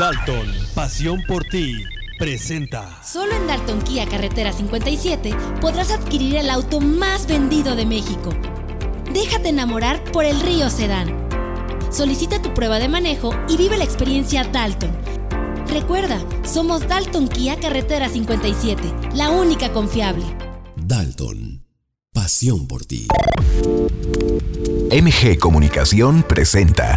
Dalton, pasión por ti, presenta. Solo en Dalton Kia Carretera 57 podrás adquirir el auto más vendido de México. Déjate enamorar por el Río Sedán. Solicita tu prueba de manejo y vive la experiencia Dalton. Recuerda, somos Dalton Kia Carretera 57, la única confiable. Dalton, pasión por ti. MG Comunicación presenta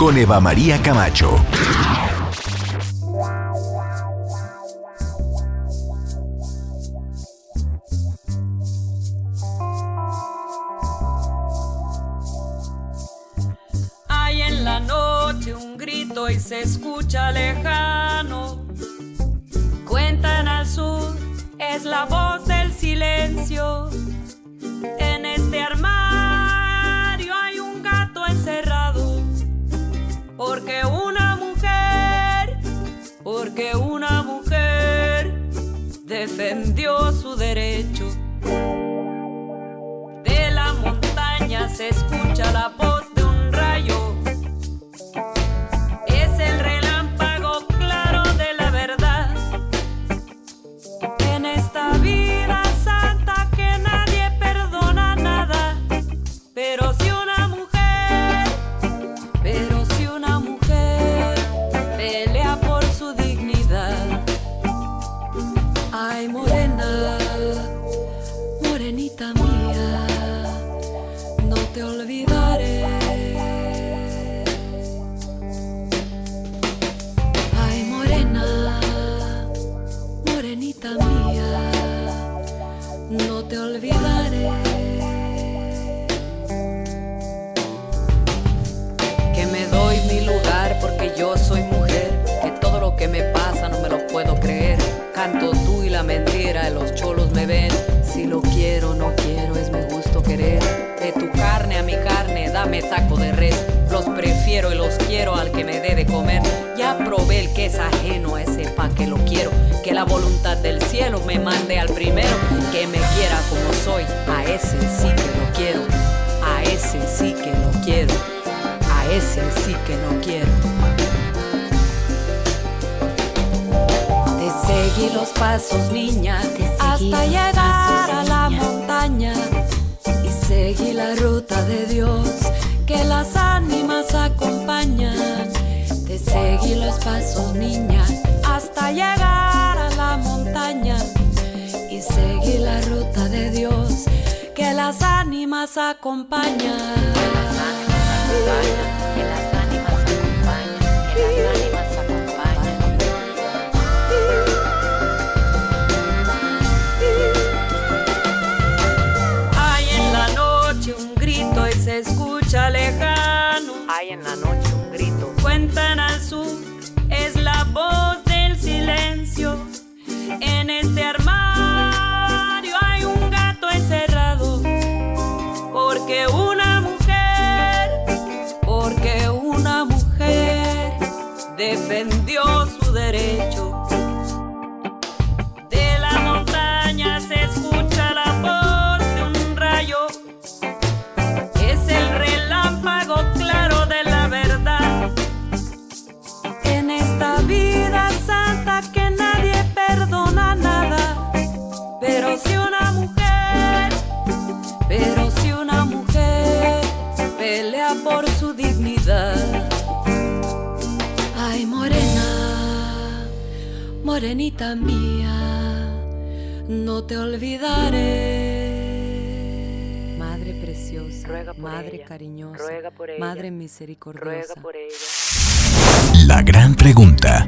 Con Eva María Camacho. Hay en la noche un grito y se escucha lejano. Cuentan al sur, es la voz del silencio. En este armario Porque una mujer, porque una mujer defendió su derecho. De la montaña se escucha la voz morenita mía, no te olvidaré. Madre preciosa, madre cariñosa, madre misericordiosa. La gran pregunta.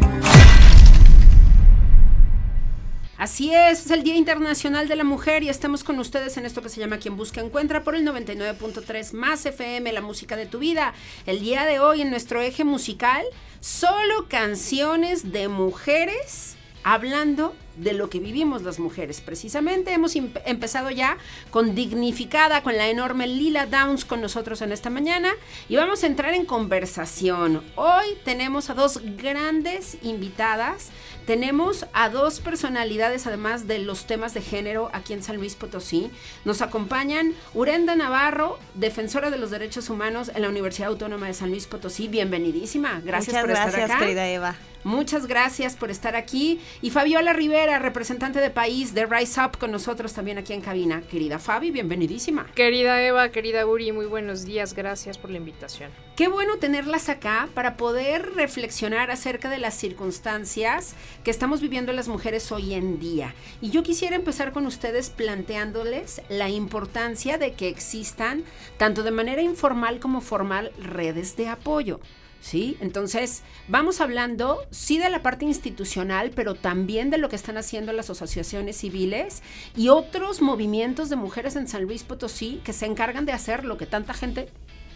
Así es, es el Día Internacional de la Mujer y estamos con ustedes en esto que se llama Quien Busca Encuentra por el 99.3 más FM, la música de tu vida. El día de hoy en nuestro eje musical, solo canciones de mujeres hablando de lo que vivimos las mujeres. Precisamente hemos empezado ya con Dignificada, con la enorme Lila Downs con nosotros en esta mañana y vamos a entrar en conversación. Hoy tenemos a dos grandes invitadas. Tenemos a dos personalidades, además de los temas de género, aquí en San Luis Potosí. Nos acompañan Urenda Navarro, defensora de los derechos humanos en la Universidad Autónoma de San Luis Potosí. Bienvenidísima. Gracias por estar acá. querida Eva. Muchas gracias por estar aquí. Y Fabiola Rivera, representante de país de Rise Up, con nosotros también aquí en cabina. Querida Fabi, bienvenidísima. Querida Eva, querida Uri, muy buenos días. Gracias por la invitación. Qué bueno tenerlas acá para poder reflexionar acerca de las circunstancias que estamos viviendo las mujeres hoy en día. Y yo quisiera empezar con ustedes planteándoles la importancia de que existan, tanto de manera informal como formal, redes de apoyo. ¿sí? Entonces, vamos hablando, sí, de la parte institucional, pero también de lo que están haciendo las asociaciones civiles y otros movimientos de mujeres en San Luis Potosí que se encargan de hacer lo que tanta gente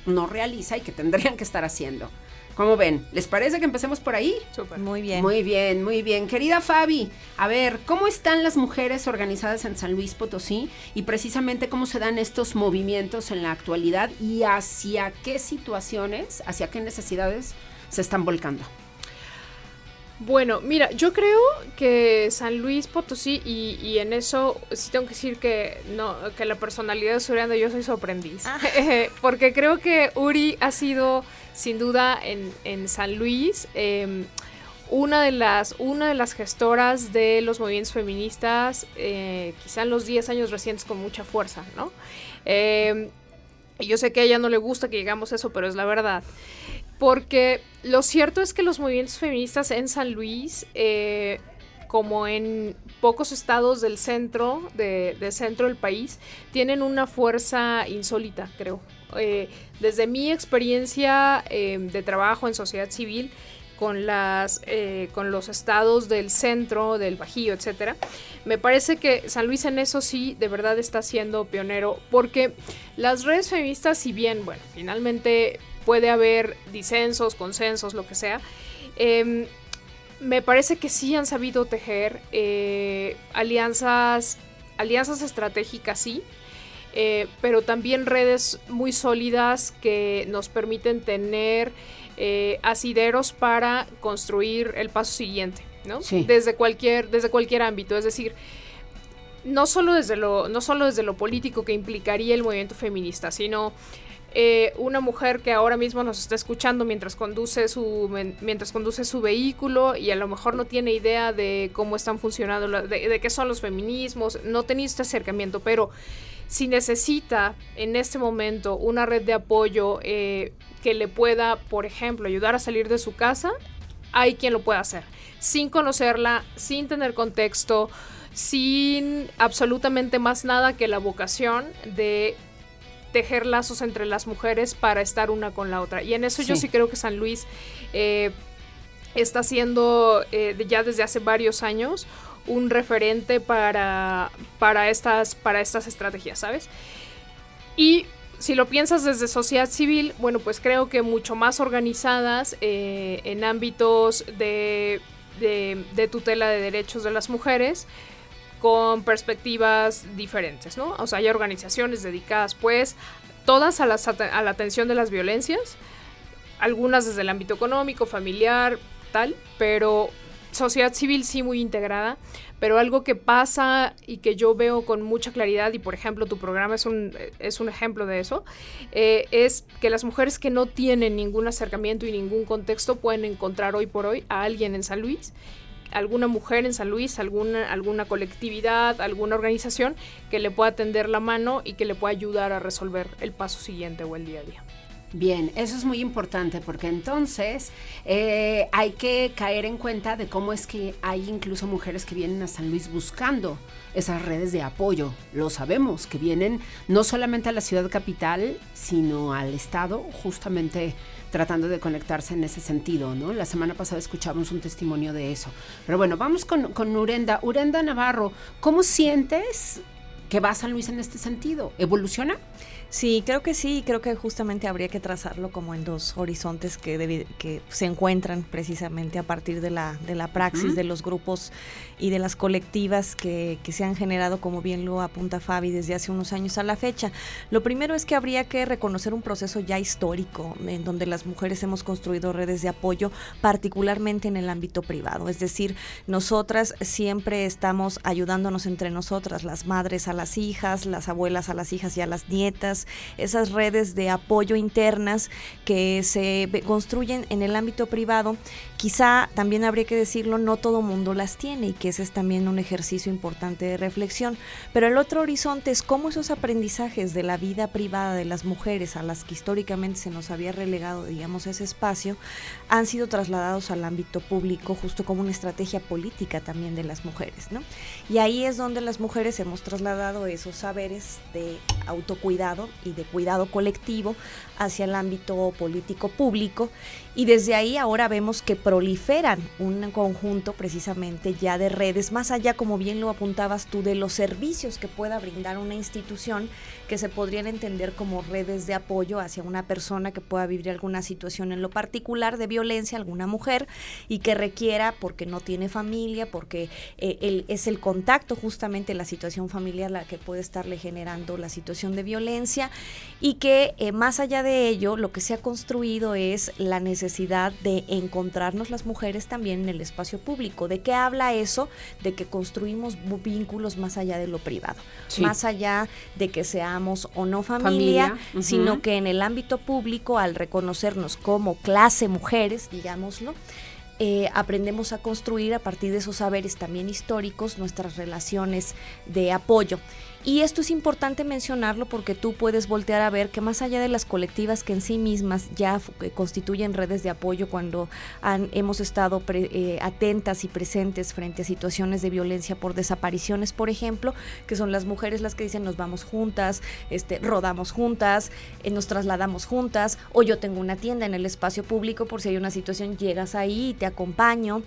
no realiza y que tendrían que estar haciendo. ¿Cómo ven? ¿Les parece que empecemos por ahí? Muy bien. Muy bien, muy bien. Querida Fabi, a ver, ¿cómo están las mujeres organizadas en San Luis Potosí y precisamente cómo se dan estos movimientos en la actualidad y hacia qué situaciones, hacia qué necesidades se están volcando? Bueno, mira, yo creo que San Luis Potosí, y, en eso sí tengo que decir que no, que la personalidad de Surianda yo soy sorprendiz. Ah. porque creo que Uri ha sido sin duda en, San Luis. Em, una de, las, una de las gestoras de los movimientos feministas, eh, quizá en los 10 años recientes con mucha fuerza, ¿no? Eh, yo sé que a ella no le gusta que digamos eso, pero es la verdad. Porque lo cierto es que los movimientos feministas en San Luis, eh, como en pocos estados del centro, de, centro del país, tienen una fuerza insólita, creo. Eh, desde mi experiencia em, de trabajo en sociedad civil, con, las, eh, con los estados del centro, del Bajío, etcétera. Me parece que San Luis en eso sí de verdad está siendo pionero, porque las redes feministas, si bien, bueno, finalmente puede haber disensos, consensos, lo que sea, em, me parece que sí han sabido tejer eh, alianzas, alianzas estratégicas, sí, eh, pero también redes muy sólidas que nos permiten tener eh, asideros para construir el paso siguiente, ¿no? Desde cualquier, desde cualquier ámbito, es decir, no solo desde lo, no solo desde lo político que implicaría el movimiento feminista, sino eh, una mujer que ahora mismo nos está escuchando mientras conduce su mientras conduce su vehículo y a lo mejor no tiene idea de cómo están funcionando de, qué son los feminismos no tenido este acercamiento pero si necesita en este momento una red de apoyo eh, que le pueda, por ejemplo, ayudar a salir de su casa, hay quien lo pueda hacer, sin conocerla, sin tener contexto, sin absolutamente más nada que la vocación de tejer lazos entre las mujeres para estar una con la otra. Y en eso yo sí creo que San Luis eh, está haciendo eh, ya desde hace varios años un referente para, para, estas, para estas estrategias, ¿sabes? Y si lo piensas desde sociedad civil, bueno, pues creo que mucho más organizadas eh, en ámbitos de, de, tutela de derechos de las mujeres, con perspectivas diferentes, ¿no? O sea, hay organizaciones dedicadas, pues, todas a, la atención de las violencias, algunas desde el ámbito económico, familiar, tal, pero sociedad civil sí muy integrada, pero algo que pasa y que yo veo con mucha claridad, y por ejemplo tu programa es un, es un ejemplo de eso, eh, es que las mujeres que no tienen ningún acercamiento y ningún contexto pueden encontrar hoy por hoy a alguien en San Luis alguna mujer en San Luis, alguna, alguna colectividad, alguna organización que le pueda tender la mano y que le pueda ayudar a resolver el paso siguiente o el día a día. Bien, eso es muy importante porque entonces eh, hay que caer en cuenta de cómo es que hay incluso mujeres que vienen a San Luis buscando esas redes de apoyo. Lo sabemos, que vienen no solamente a la ciudad capital, sino al estado, justamente tratando de conectarse en ese sentido, ¿no? La semana pasada escuchamos un testimonio de eso. Pero bueno, vamos con, con Urenda. Urenda Navarro, ¿cómo sientes que va San Luis en este sentido? ¿Evoluciona? Sí, creo que sí, creo que justamente habría que trazarlo como en dos horizontes que, que se encuentran precisamente a partir de la, de la praxis de los grupos y de las colectivas que, que, se han generado, como bien lo apunta Fabi, desde hace unos años a la fecha. Lo primero es que habría que reconocer un proceso ya histórico en donde las mujeres hemos construido redes de apoyo, particularmente en el ámbito privado. Es decir, nosotras siempre estamos ayudándonos entre nosotras, las madres a las hijas, las abuelas a las hijas y a las nietas, esas redes de apoyo internas que se construyen en el ámbito privado. Quizá también habría que decirlo, no todo mundo las tiene y que ese es también un ejercicio importante de reflexión. Pero el otro horizonte es cómo esos aprendizajes de la vida privada de las mujeres a las que históricamente se nos había relegado, digamos, ese espacio, han sido trasladados al ámbito público justo como una estrategia política también de las mujeres, ¿no? Y ahí es donde las mujeres hemos trasladado esos saberes de autocuidado y de cuidado colectivo hacia el ámbito político público y desde ahí ahora vemos que proliferan un conjunto precisamente ya de redes, más allá, como bien lo apuntabas tú, de los servicios que pueda brindar una institución que se podrían entender como redes de apoyo hacia una persona que pueda vivir alguna situación en lo particular de violencia, alguna mujer, y que requiera, porque no tiene familia, porque eh, es el contacto justamente la situación familiar la que puede estarle generando la situación de violencia, y que eh, más allá de ello, lo que se ha construido es la necesidad necesidad de encontrarnos las mujeres también en el espacio público. ¿De qué habla eso? De que construimos vínculos más allá de lo privado, más allá de que seamos o no familia, sino que en el ámbito público, al reconocernos como clase mujeres, digámoslo, eh, aprendemos a construir a partir de esos saberes también históricos nuestras relaciones de apoyo. Y esto es importante mencionarlo porque tú puedes voltear a ver que más allá de las colectivas que en sí mismas ya eh, constituyen redes de apoyo cuando han, hemos estado eh, atentas y presentes frente a situaciones de violencia por desapariciones, por ejemplo, que son las mujeres las que dicen nos vamos juntas, este, rodamos juntas, eh, nos trasladamos juntas, o yo tengo una tienda en el espacio público por si hay una situación, llegas ahí y te acompaño.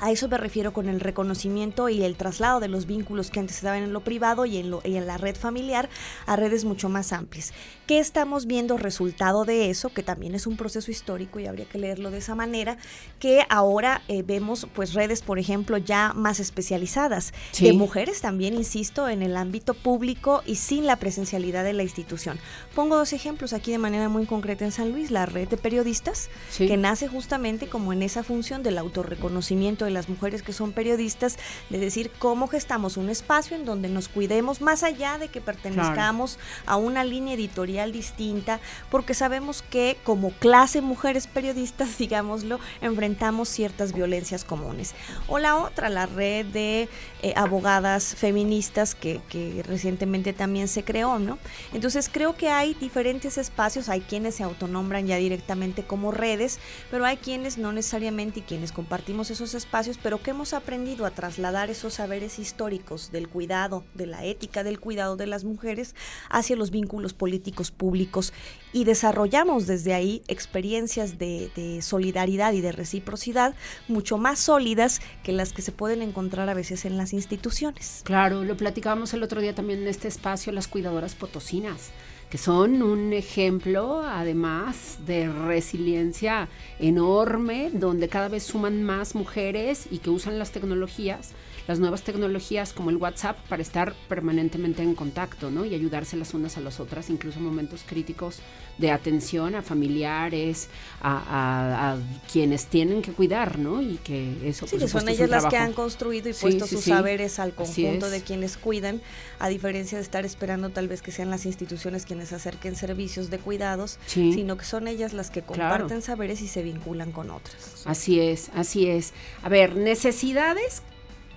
A eso me refiero con el reconocimiento y el traslado de los vínculos que antes estaban en lo privado y en, lo, y en la red familiar a redes mucho más amplias. ¿Qué estamos viendo resultado de eso? Que también es un proceso histórico y habría que leerlo de esa manera, que ahora eh, vemos pues redes, por ejemplo, ya más especializadas, de mujeres también, insisto, en el ámbito público y sin la presencialidad de la institución. Pongo dos ejemplos aquí de manera muy concreta en San Luis, la red de periodistas, que nace justamente como en esa función del autorreconocimiento de las mujeres que son periodistas, de decir cómo gestamos un espacio en donde nos cuidemos más allá de que pertenezcamos a una línea editorial distinta, porque sabemos que como clase mujeres periodistas, digámoslo, enfrentamos ciertas violencias comunes. O la otra, la red de eh, abogadas feministas que, que recientemente también se creó, ¿no? Entonces creo que hay diferentes espacios, hay quienes se autonombran ya directamente como redes, pero hay quienes no necesariamente y quienes compartimos esos espacios pero que hemos aprendido a trasladar esos saberes históricos del cuidado, de la ética del cuidado de las mujeres hacia los vínculos políticos públicos y desarrollamos desde ahí experiencias de, de solidaridad y de reciprocidad mucho más sólidas que las que se pueden encontrar a veces en las instituciones. Claro, lo platicábamos el otro día también en este espacio, las cuidadoras potosinas que son un ejemplo además de resiliencia enorme, donde cada vez suman más mujeres y que usan las tecnologías las nuevas tecnologías como el WhatsApp para estar permanentemente en contacto, ¿no? Y ayudarse las unas a las otras, incluso en momentos críticos de atención a familiares, a, quienes tienen que cuidar, ¿no? Y que eso, sí, son ellas las que han construido y puesto sus saberes al conjunto de quienes cuidan, a diferencia de estar esperando tal vez que sean las instituciones quienes acerquen servicios de cuidados, sino que son ellas las que comparten saberes y se vinculan con otras. Así es, así es. A ver, necesidades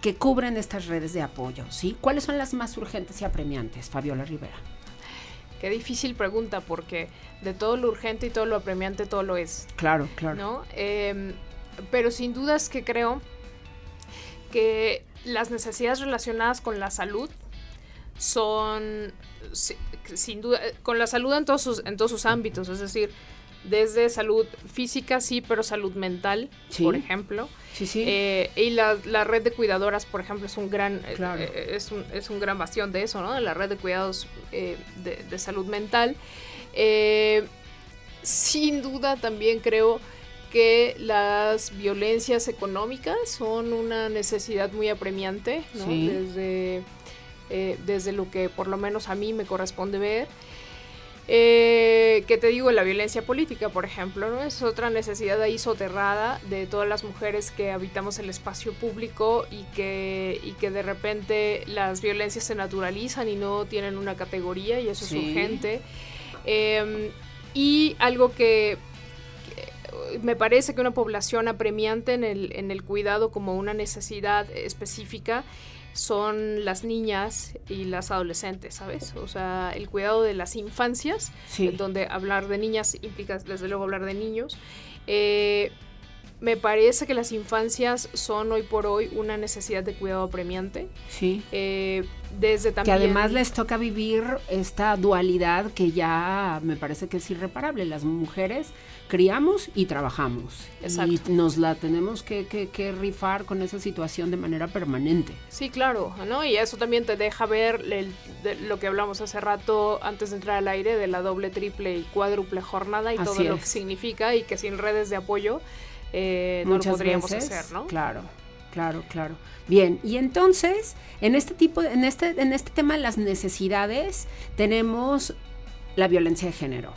que cubren estas redes de apoyo, ¿sí? ¿Cuáles son las más urgentes y apremiantes, Fabiola Rivera? Qué difícil pregunta porque de todo lo urgente y todo lo apremiante todo lo es. Claro, claro. ¿no? Em, pero sin duda es que creo que las necesidades relacionadas con la salud son sin duda con la salud en todos sus en todos sus ámbitos es decir desde salud física, sí, pero salud mental, por ejemplo. Sí, sí. Eh, y la, la, red de cuidadoras, por ejemplo, es un gran eh, eh, es, un, es un gran bastión de eso, ¿no? De la red de cuidados de, de, salud mental. sin duda también creo que las violencias económicas son una necesidad muy apremiante, ¿no? Desde, desde lo que por lo menos a mí me corresponde ver. Eh, que te digo, la violencia política, por ejemplo, ¿no? Es otra necesidad ahí soterrada de todas las mujeres que habitamos el espacio público y que, y que de repente las violencias se naturalizan y no tienen una categoría y eso es urgente. Em, y algo que me parece que una población apremiante en el, en el cuidado como una necesidad específica son las niñas y las adolescentes, ¿sabes? O sea, el cuidado de las infancias, donde hablar de niñas implica desde luego hablar de niños. Eh, me parece que las infancias son hoy por hoy una necesidad de cuidado apremiante. Sí. Eh, desde también... Que además les toca vivir esta dualidad que ya me parece que es irreparable. Las mujeres criamos y trabajamos. Y nos la tenemos que, que, rifar con esa situación de manera permanente. Sí, claro, ¿no? Y eso también te deja ver lo que hablamos hace rato antes de entrar al aire de la doble, triple y cuádruple jornada y todo lo que significa y que sin redes de apoyo eh, no lo podríamos hacer, ¿no? Claro. Claro, claro. Bien, y entonces, en este tipo, en este, en este tema de las necesidades, tenemos la violencia de género.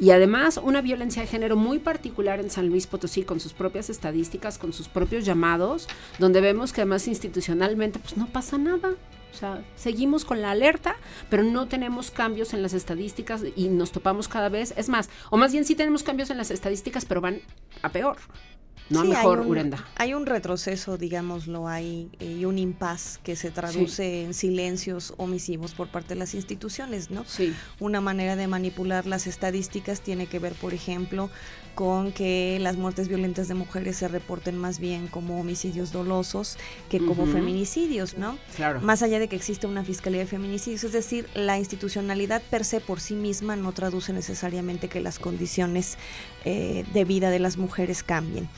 Y además una violencia de género muy particular en San Luis Potosí, con sus propias estadísticas, con sus propios llamados, donde vemos que además institucionalmente pues no pasa nada. O sea, seguimos con la alerta, pero no tenemos cambios en las estadísticas y nos topamos cada vez. Es más, o más bien sí tenemos cambios en las estadísticas, pero van a peor. No mejor, hay un, Urenda. Hay un retroceso, digámoslo, hay eh, y un impas que se traduce en silencios omisivos por parte de las instituciones, ¿no? Sí. Una manera de manipular las estadísticas tiene que ver, por ejemplo, con que las muertes violentas de mujeres se reporten más bien como homicidios dolosos que como feminicidios, ¿no? Claro. Más allá de que existe una fiscalía de feminicidios, es decir, la institucionalidad per se por sí misma no traduce necesariamente que las condiciones eh, de vida de las mujeres cambien.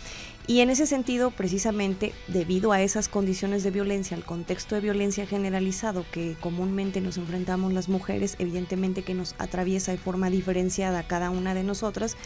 Y en ese sentido, precisamente, debido a esas condiciones de violencia, al contexto de violencia generalizado que comúnmente nos enfrentamos las mujeres, evidentemente que nos atraviesa de forma diferenciada cada una de nosotras,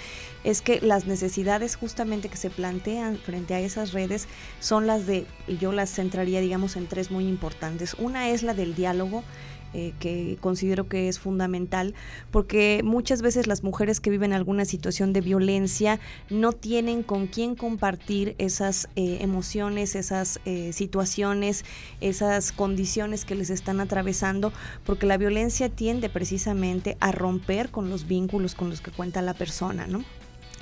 es que las necesidades justamente que se plantean frente a esas redes son las de, yo las centraría digamos en tres muy importantes. Una es la del diálogo, eh, que considero que es fundamental, porque muchas veces las mujeres que viven alguna situación de violencia no tienen con quién compartir esas eh, emociones, esas eh, situaciones, esas condiciones que les están atravesando, porque la violencia tiende precisamente a romper con los vínculos con los que cuenta la persona, ¿no?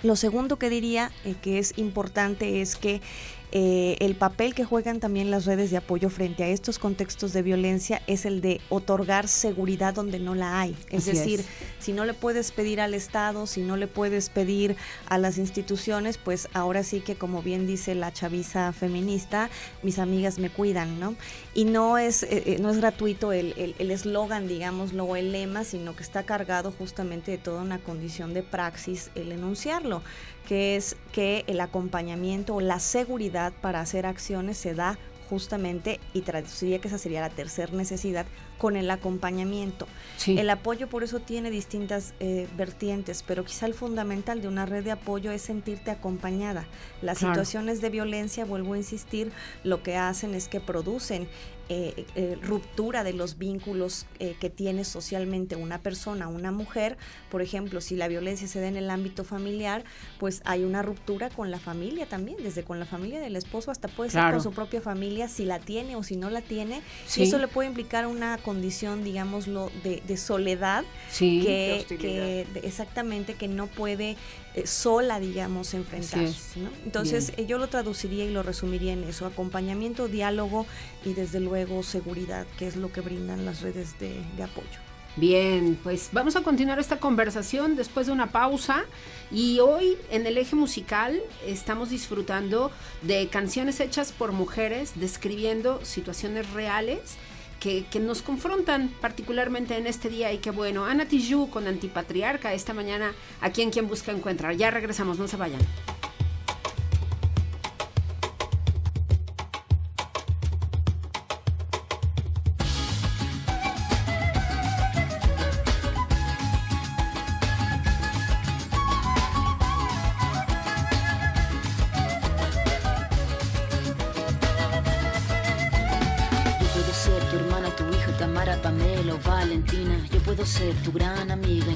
Lo segundo que diría que es importante es que eh, el papel que juegan también las redes de apoyo frente a estos contextos de violencia es el de otorgar seguridad donde no la hay. Es decir, si no le puedes pedir al Estado, si no le puedes pedir a las instituciones, pues ahora sí que como bien dice la chaviza feminista, mis amigas me cuidan, ¿no? Y no es, eh, eh, no es gratuito el eslogan, el, digámoslo, o el lema, sino que está cargado justamente de toda una condición de praxis el enunciarlo que es que el acompañamiento o la seguridad para hacer acciones se da justamente, y traduciría que esa sería la tercera necesidad, con el acompañamiento. El apoyo por eso tiene distintas eh, vertientes, pero quizá el fundamental de una red de apoyo es sentirte acompañada. Las situaciones de violencia, vuelvo a insistir, lo que hacen es que producen eh, eh, ruptura de los vínculos eh, que tiene socialmente una persona, una mujer. Por ejemplo, si la violencia se da en el ámbito familiar, pues hay una ruptura con la familia también, desde con la familia del esposo hasta puede ser con su propia familia, si la tiene o si no la tiene. Y eso le puede implicar una condición, digámoslo, de, de soledad, que, exactamente que no puede sola, digamos, enfrentarse. Entonces, yo lo traduciría y lo resumiría en eso, acompañamiento, diálogo y desde luego seguridad, que es lo que brindan las redes de, apoyo. Bien, pues vamos a continuar esta conversación después de una pausa y hoy en el eje musical estamos disfrutando de canciones hechas por mujeres describiendo situaciones reales que, nos confrontan particularmente en este día y que bueno, Ana Tijoux con Antipatriarca esta mañana aquí en Quien Busca Encuentra. Ya regresamos, no se vayan.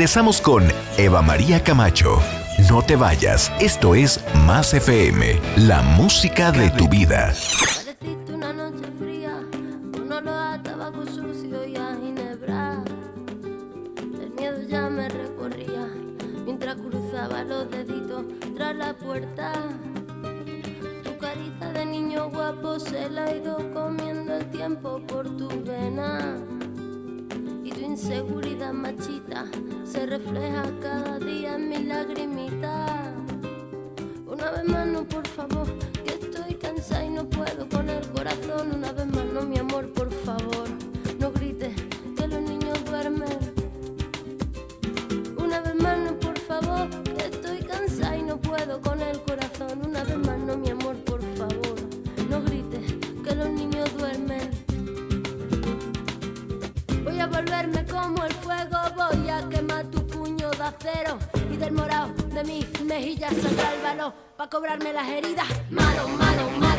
Regresamos con Eva María Camacho. No te vayas, esto es Más FM, la música de tu vida. Pareciste una noche fría, un olor a tabaco sucio y a ginebra. El miedo ya me recorría mientras cruzaba los deditos tras la puerta. Tu carita de niño guapo se la ha ido comiendo el tiempo por tu vena inseguridad machita se refleja cada día en mi lagrimita. Una vez más, no, por favor, que estoy cansada y no puedo mejillas saldrá el valor para cobrarme las heridas. Malo, malo, malo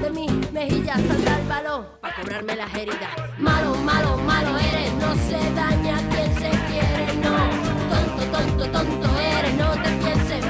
de mi mejilla saldrá el balón para cobrarme las heridas. Malo, malo, malo eres, no se daña quien se quiere, no. Tonto, tonto, tonto eres, no te pienses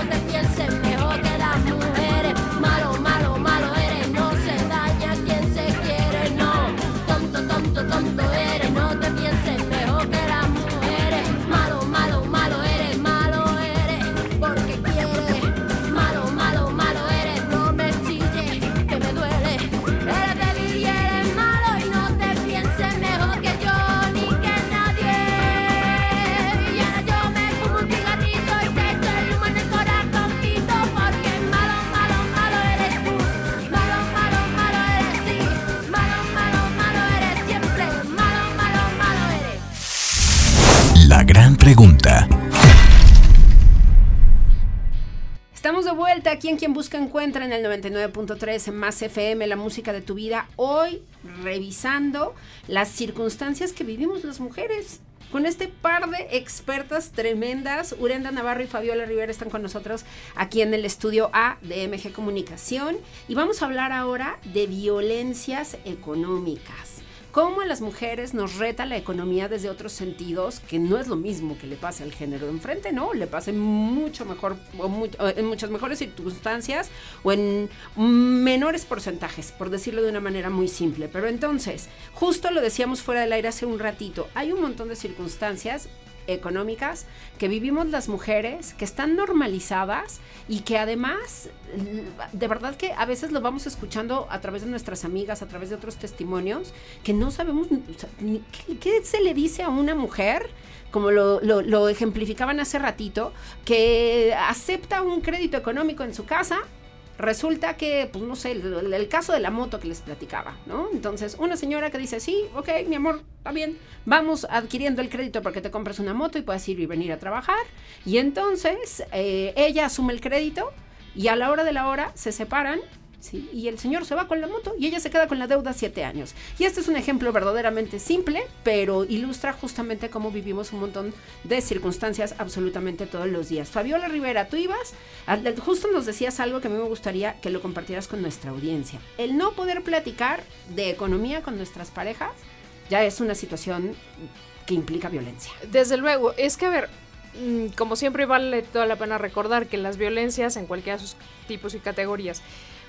pregunta. Estamos de vuelta aquí en Quien Busca Encuentra en el 99.3 en Más FM, la música de tu vida. Hoy revisando las circunstancias que vivimos las mujeres. Con este par de expertas tremendas, Urenda Navarro y Fabiola Rivera están con nosotros aquí en el estudio A de MG Comunicación y vamos a hablar ahora de violencias económicas. Cómo a las mujeres nos reta la economía desde otros sentidos, que no es lo mismo que le pase al género de enfrente, ¿no? Le pase mucho mejor, o o en muchas mejores circunstancias o en menores porcentajes, por decirlo de una manera muy simple. Pero entonces, justo lo decíamos fuera del aire hace un ratito, hay un montón de circunstancias económicas que vivimos las mujeres, que están normalizadas y que además, de verdad que a veces lo vamos escuchando a través de nuestras amigas, a través de otros testimonios, que no sabemos qué se le dice a una mujer como lo, lo- lo ejemplificaban hace ratito, que acepta un crédito económico en su casa resulta que, pues no sé, el, caso de la moto que les platicaba, ¿no? Entonces, una señora que dice, sí, ok, mi amor, está bien, vamos adquiriendo el crédito para que te compres una moto y puedas ir y venir a trabajar. Y entonces, eh, ella asume el crédito y a la hora de la hora se separan. Y el señor se va con la moto y ella se queda con la deuda siete años. Y este es un ejemplo verdaderamente simple, pero ilustra justamente cómo vivimos un montón de circunstancias absolutamente todos los días. Fabiola Rivera, tú ibas, justo nos decías algo que a mí me gustaría que lo compartieras con nuestra audiencia. El no poder platicar de economía con nuestras parejas ya es una situación que implica violencia. Desde luego, es que a ver, mm, como siempre vale toda la pena recordar que las violencias en cualquiera de sus tipos y categorías,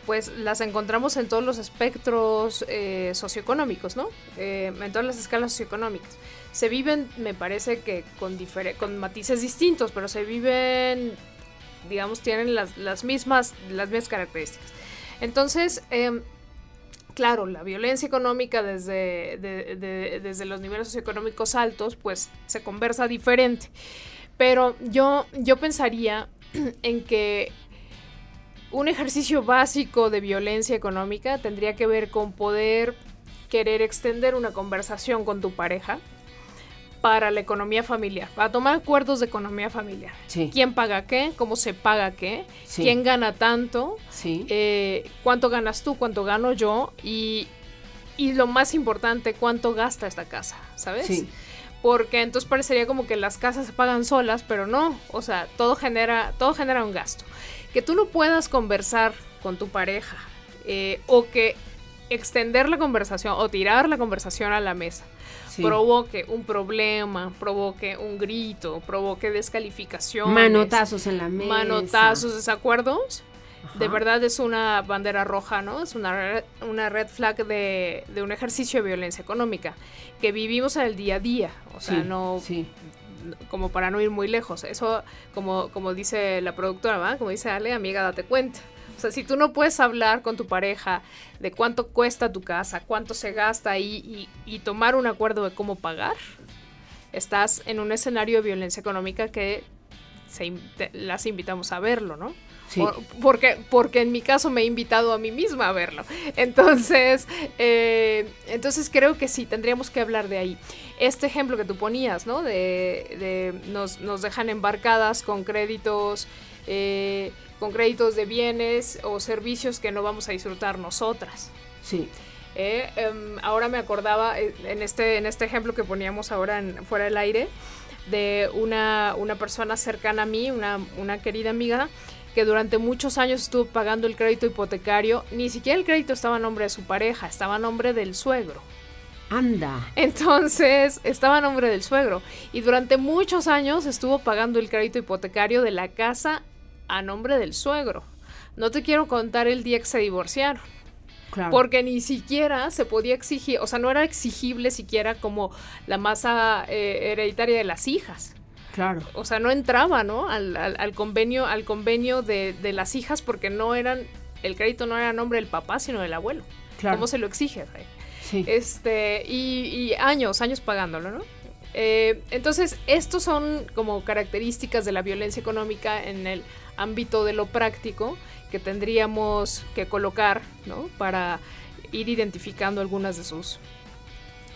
pues las encontramos en todos los espectros eh, socioeconómicos, ¿no? Eh, en todas las escalas socioeconómicas. Se viven, me parece que con, con matices distintos, pero se viven, digamos, tienen las, las mismas, las mismas características. Entonces, em, claro, la violencia económica desde, de- de- desde los niveles socioeconómicos altos, pues se conversa diferente. Pero yo, yo pensaría en que un ejercicio básico de violencia económica tendría que ver con poder querer extender una conversación con tu pareja para la economía familiar, para tomar acuerdos de economía familiar. Sí. ¿Quién paga qué? ¿Cómo se paga qué? Sí. ¿Quién gana tanto? Sí. Eh, ¿Cuánto ganas tú? ¿Cuánto gano yo? Y, y lo más importante, ¿cuánto gasta esta casa? ¿Sabes? Sí. Porque entonces parecería como que las casas se pagan solas, pero no. O sea, todo genera, todo genera un gasto. Que tú no puedas conversar con tu pareja eh, o que extender la conversación o tirar la conversación a la mesa provoque un problema, provoque un grito, provoque descalificación. Manotazos en la mesa. Manotazos, desacuerdos. De verdad es una bandera roja, ¿no? Es una, una red flag de, un ejercicio de violencia económica que vivimos en el día a día. O sea, no. Como para no ir muy lejos. Eso, como, como dice la productora, ¿va? Como dice Ale, amiga, date cuenta. O sea, si tú no puedes hablar con tu pareja de cuánto cuesta tu casa, cuánto se gasta ahí y, tomar un acuerdo de cómo pagar, estás en un escenario de violencia económica que las invitamos a verlo, ¿no? porque, porque en mi caso me he invitado a mí misma a verlo. Entonces, eh, entonces creo que sí, tendríamos que hablar de ahí. Este ejemplo que tú ponías, ¿no? De, nos, nos, dejan embarcadas con créditos eh, con créditos de bienes o servicios que no vamos a disfrutar nosotras. Sí. Eh, em, ahora me acordaba eh, en este, en este ejemplo que poníamos ahora en, fuera del aire de una, una persona cercana a mí, una, una querida amiga, que durante muchos años estuvo pagando el crédito hipotecario. Ni siquiera el crédito estaba a nombre de su pareja, estaba a nombre del suegro. Anda. Entonces, estaba a nombre del suegro. Y durante muchos años estuvo pagando el crédito hipotecario de la casa a nombre del suegro. No te quiero contar el día que se divorciaron. Porque ni siquiera se podía exigir, o sea, no era exigible siquiera como la masa eh, hereditaria de las hijas. Claro. O sea, no entraba, ¿no? Al, convenio, al convenio de, las hijas porque no eran, el crédito no era a nombre del papá, sino del abuelo. Claro. ¿Cómo se lo exige? Este, y, años, años pagándolo, ¿no? Eh, entonces, estos son como características de la violencia económica en el ámbito de lo práctico que tendríamos que colocar ¿no? para ir identificando algunas de sus,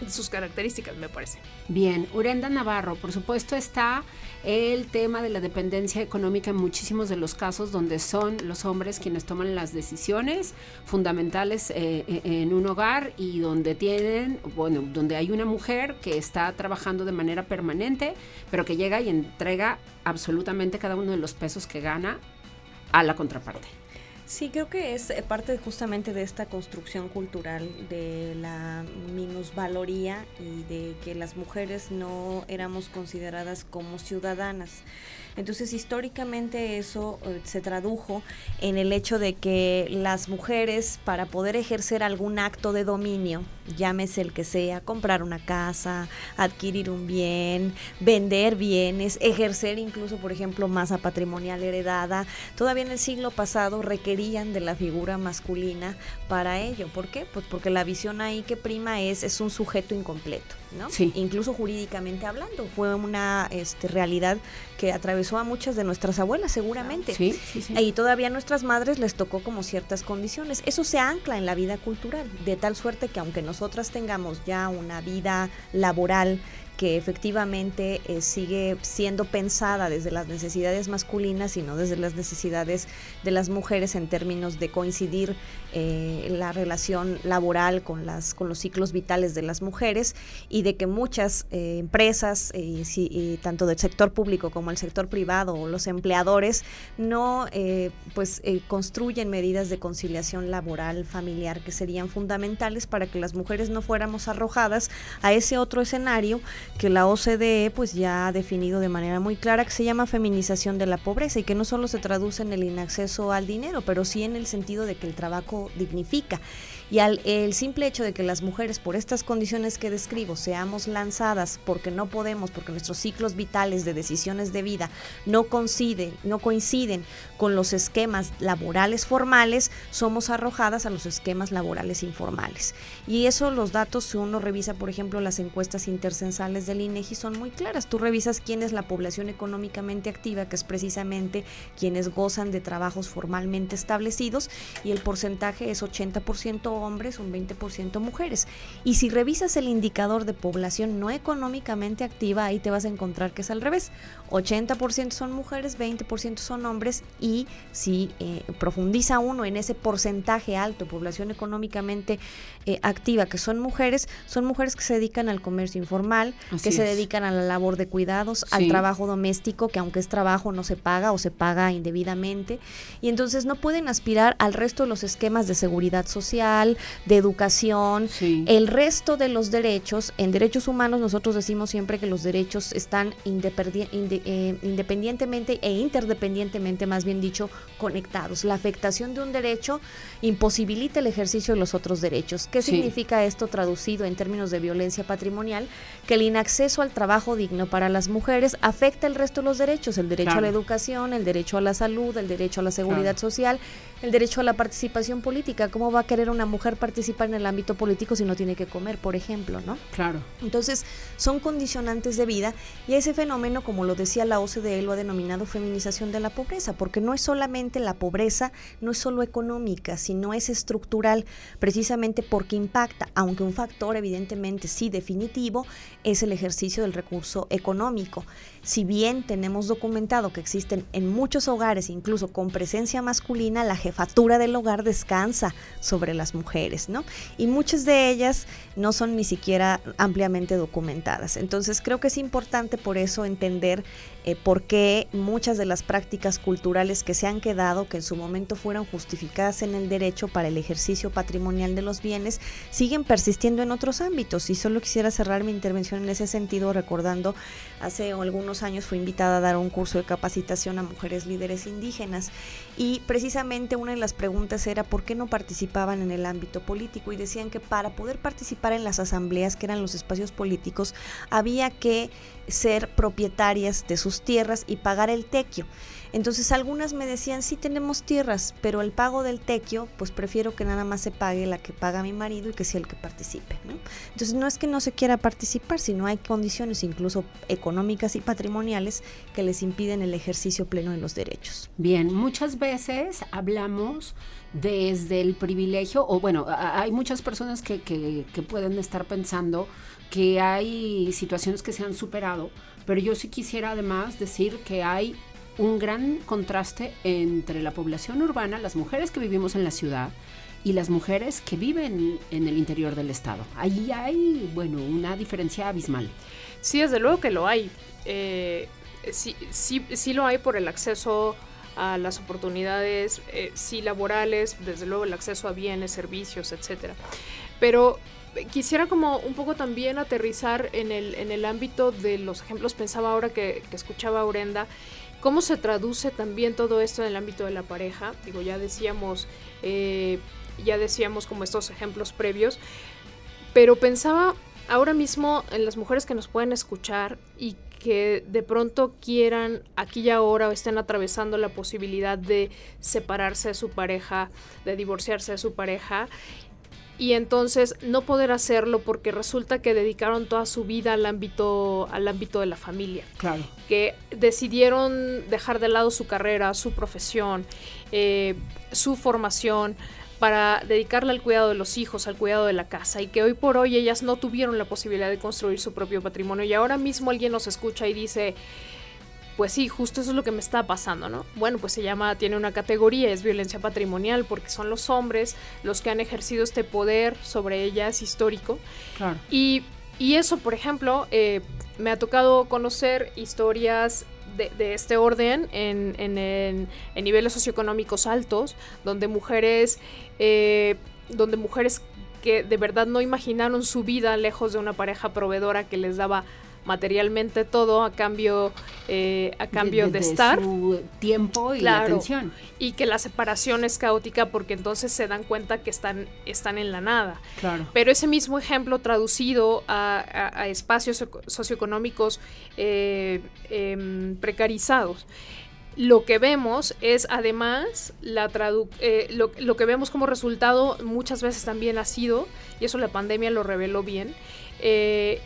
sus características, me parece. Bien, Urenda Navarro, por supuesto está el tema de la dependencia económica en muchísimos de los casos donde son los hombres quienes toman las decisiones fundamentales eh, eh, en un hogar y donde tienen, bueno, donde hay una mujer que está trabajando de manera permanente, pero que llega y entrega absolutamente cada uno de los pesos que gana a la contraparte. Sí, creo que es eh, parte justamente de esta construcción cultural de la minusvaloría y de que las mujeres no éramos consideradas como ciudadanas. Entonces, históricamente eso eh, se tradujo en el hecho de que las mujeres, para poder ejercer algún acto de dominio, llámese el que sea, comprar una casa, adquirir un bien, vender bienes, ejercer incluso, por ejemplo, masa patrimonial heredada, todavía en el siglo pasado requerían de la figura masculina para ello. ¿Por qué? Pues porque la visión ahí que prima es, es un sujeto incompleto, ¿no? Sí. Incluso jurídicamente hablando. Fue una este, realidad que atravesó a muchas de nuestras abuelas seguramente. Sí, Y todavía a nuestras madres les tocó como ciertas condiciones. Eso se ancla en la vida cultural, de tal suerte que aunque nosotras tengamos ya una vida laboral que efectivamente eh, sigue siendo pensada desde las necesidades masculinas y no desde las necesidades de las mujeres en términos de coincidir eh, la relación laboral con, las, con los ciclos vitales de las mujeres y de que muchas eh, empresas, tanto del sector público como el sector privado o los empleadores, no pues construyen medidas de conciliación laboral familiar que serían fundamentales para que las mujeres no fuéramos arrojadas a ese otro escenario que la OCDE pues ya ha definido de manera muy clara que se llama feminización de la pobreza y que no solo se traduce en el inacceso al dinero, pero sí en el sentido de que el trabajo dignifica. Y al el simple hecho de que las mujeres, por estas condiciones que describo, seamos lanzadas porque no podemos, porque nuestros ciclos vitales de decisiones de vida no coinciden, no coinciden con los esquemas laborales formales, somos arrojadas a los esquemas laborales informales. Y eso los datos, si uno revisa, por ejemplo, las encuestas intercensales del INEGI, son muy claras. Tú revisas quién es la población económicamente activa, que es precisamente quienes gozan de trabajos formalmente establecidos, y el porcentaje es 80% hombres, un 20% mujeres. Y si revisas el indicador de población no económicamente activa, ahí te vas a encontrar que es al revés. 80% son mujeres, 20% son hombres si eh, profundiza uno en ese porcentaje alto de población económicamente eh, activa que son mujeres, son mujeres que se dedican al comercio informal, que se dedican a la labor de cuidados, al trabajo doméstico, que aunque es trabajo no se paga o se paga indebidamente, y entonces no pueden aspirar al resto de los esquemas de seguridad social, de educación, el resto de los derechos. En derechos humanos nosotros decimos siempre que los derechos están eh, independientemente e interdependientemente, más bien dicho, conectados. La afectación de un derecho imposibilita el ejercicio de los otros derechos. ¿Qué significa esto traducido en términos de violencia patrimonial? Que el inacceso al trabajo digno para las mujeres afecta el resto de los derechos, el derecho a la educación, el derecho a la salud, el derecho a la seguridad social, el derecho a la participación política. ¿Cómo va a querer una mujer participar en el ámbito político si no tiene que comer, por ejemplo, no? Claro. Entonces, son condicionantes de vida y ese fenómeno, como lo decía la OCDE, lo ha denominado feminización de la pobreza, porque no es solamente la pobreza, no es solo económica, sino es estructural, precisamente porque impacta, aunque un factor evidentemente sí definitivo, es el ejercicio del recurso económico si bien tenemos documentado que existen en muchos hogares, incluso con presencia masculina, la jefatura del hogar descansa sobre las mujeres, ¿no? Y muchas de ellas no son ni siquiera ampliamente documentadas. Entonces creo que es importante por eso entender eh, por qué muchas de las prácticas culturales que se han quedado, que en su momento fueron justificadas en el derecho para el ejercicio patrimonial de los bienes, siguen persistiendo en otros ámbitos. Y solo quisiera cerrar mi intervención en ese sentido recordando, hace algunos años fui invitada a dar un curso de capacitación a mujeres líderes indígenas y precisamente una de las preguntas era por qué no participaban en el ámbito político y decían que para poder participar en las asambleas, que eran los espacios políticos, había que ser propietarias de sus tierras y pagar el tequio. Entonces algunas me decían, sí tenemos tierras, pero el pago del tequio, pues prefiero que nada más se pague la que paga mi marido y que sea el que participe. Entonces no es que no se quiera participar, sino hay condiciones incluso económicas y patrimoniales que les impiden el ejercicio pleno de los derechos. Bien, muchas veces hablamos desde el privilegio, o bueno, hay muchas personas que, que pueden estar pensando que hay situaciones que se han superado, pero yo sí quisiera además decir que hay un gran contraste entre la población urbana, las mujeres que vivimos en la ciudad, y las mujeres que viven en el interior del estado. Ahí hay, bueno, una diferencia abismal. Sí, desde luego que lo hay. Eh, sí, sí, sí, lo hay por el acceso a las oportunidades, eh, sí laborales, desde luego el acceso a bienes, servicios, etcétera. Pero quisiera como un poco también aterrizar en el, en el ámbito de los ejemplos, pensaba ahora que, escuchaba a Urenda, cómo se traduce también todo esto en el ámbito de la pareja. Digo, ya decíamos, eh, ya decíamos como estos ejemplos previos, pero pensaba ahora mismo en las mujeres que nos pueden escuchar y que de pronto quieran aquí y ahora o estén atravesando la posibilidad de separarse de su pareja, de divorciarse de su pareja y entonces no poder hacerlo porque resulta que dedicaron toda su vida al ámbito al ámbito de la familia claro que decidieron dejar de lado su carrera su profesión eh, su formación para dedicarle al cuidado de los hijos, al cuidado de la casa, y que hoy por hoy ellas no tuvieron la posibilidad de construir su propio patrimonio. Y ahora mismo alguien nos escucha y dice, pues sí, justo eso es lo que me está pasando, ¿no? Bueno, pues se llama, tiene una categoría, es violencia patrimonial, porque son los hombres los que han ejercido este poder sobre ellas histórico. Claro. Y, eso, por ejemplo, eh, me ha tocado conocer historias de, este orden en, en, niveles socioeconómicos altos, donde mujeres, eh, donde mujeres que de verdad no imaginaron su vida lejos de una pareja proveedora que les daba materialmente todo a cambio eh, a cambio de, estar. su tiempo y atención. Y que la separación es caótica porque entonces se dan cuenta que están están en la nada. Claro. Pero ese mismo ejemplo traducido a, espacios socioeconómicos eh, em, precarizados lo que vemos es además la eh, lo, lo, que vemos como resultado muchas veces también ha sido y eso la pandemia lo reveló bien eh,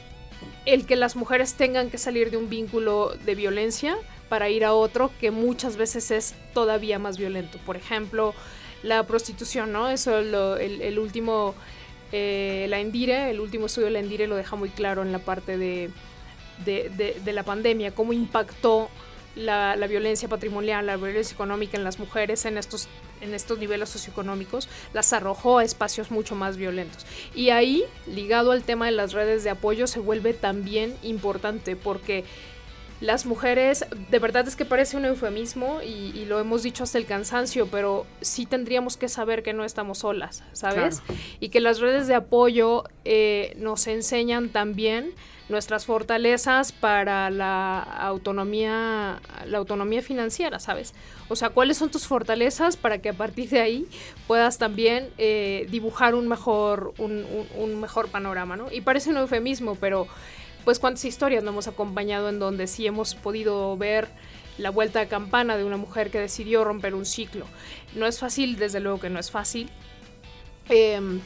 el que las mujeres tengan que salir de un vínculo de violencia para ir a otro que muchas veces es todavía más violento. Por ejemplo, la prostitución, ¿no? Eso el, último, eh, la Endire, el último estudio de la Endire lo deja muy claro en la parte de, de, la pandemia, cómo impactó la, violencia patrimonial, la violencia económica en las mujeres en estos en estos niveles socioeconómicos, las arrojó a espacios mucho más violentos. Y ahí, ligado al tema de las redes de apoyo, se vuelve también importante porque las mujeres, de verdad es que parece un eufemismo y, lo hemos dicho hasta el cansancio, pero sí tendríamos que saber que no estamos solas, ¿sabes? Y que las redes de apoyo eh, nos enseñan también nuestras fortalezas para la autonomía, la autonomía financiera, ¿sabes? O sea, ¿cuáles son tus fortalezas para que a partir de ahí puedas también eh, dibujar un mejor, un, mejor panorama, ¿no? Y parece un eufemismo, pero pues cuántas historias nos hemos acompañado en donde sí hemos podido ver la vuelta de campana de una mujer que decidió romper un ciclo. No es fácil, desde luego que no es fácil, em,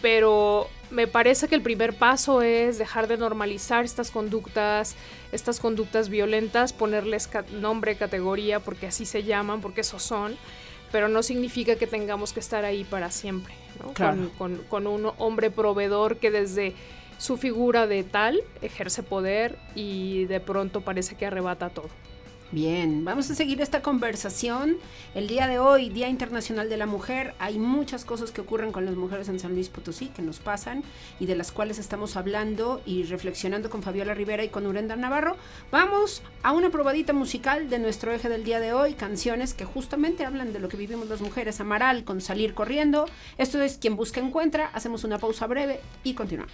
pero me parece que el primer paso es dejar de normalizar estas conductas, estas conductas violentas, ponerles nombre, categoría, porque así se llaman, porque eso son, pero no significa que tengamos que estar ahí para siempre, con un hombre proveedor que desde su figura de tal ejerce poder y de pronto parece que arrebata todo. Bien, vamos a seguir esta conversación. El día de hoy, Día Internacional de la Mujer, hay muchas cosas que ocurren con las mujeres en San Luis Potosí que nos pasan y de las cuales estamos hablando y reflexionando con Fabiola Rivera y con Urenda Navarro. Vamos a una probadita musical de nuestro eje del día de hoy, canciones que justamente hablan de lo que vivimos las mujeres. Amaral con Salir Corriendo. Esto es Quien Busca Encuentra. Hacemos una pausa breve y continuamos.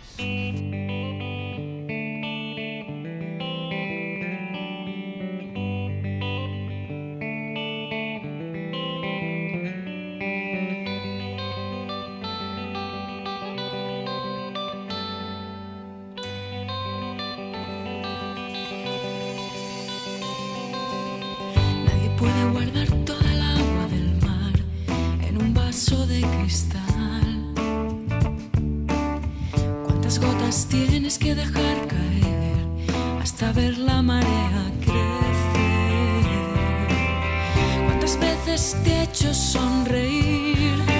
¿Cuántas gotas tienes que dejar caer hasta ver la marea crecer? ¿Cuántas veces te he hecho sonreír?